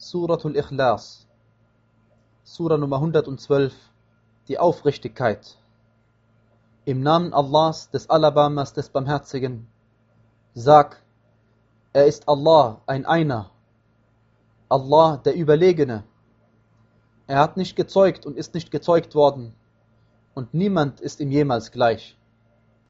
Suratul Ikhlas, Sura Nummer 112, die Aufrichtigkeit. Im Namen Allahs, des Alabamas, des Barmherzigen, sag, er ist Allah, ein Einer, Allah, der Überlegene. Er hat nicht gezeugt und ist nicht gezeugt worden, und niemand ist ihm jemals gleich.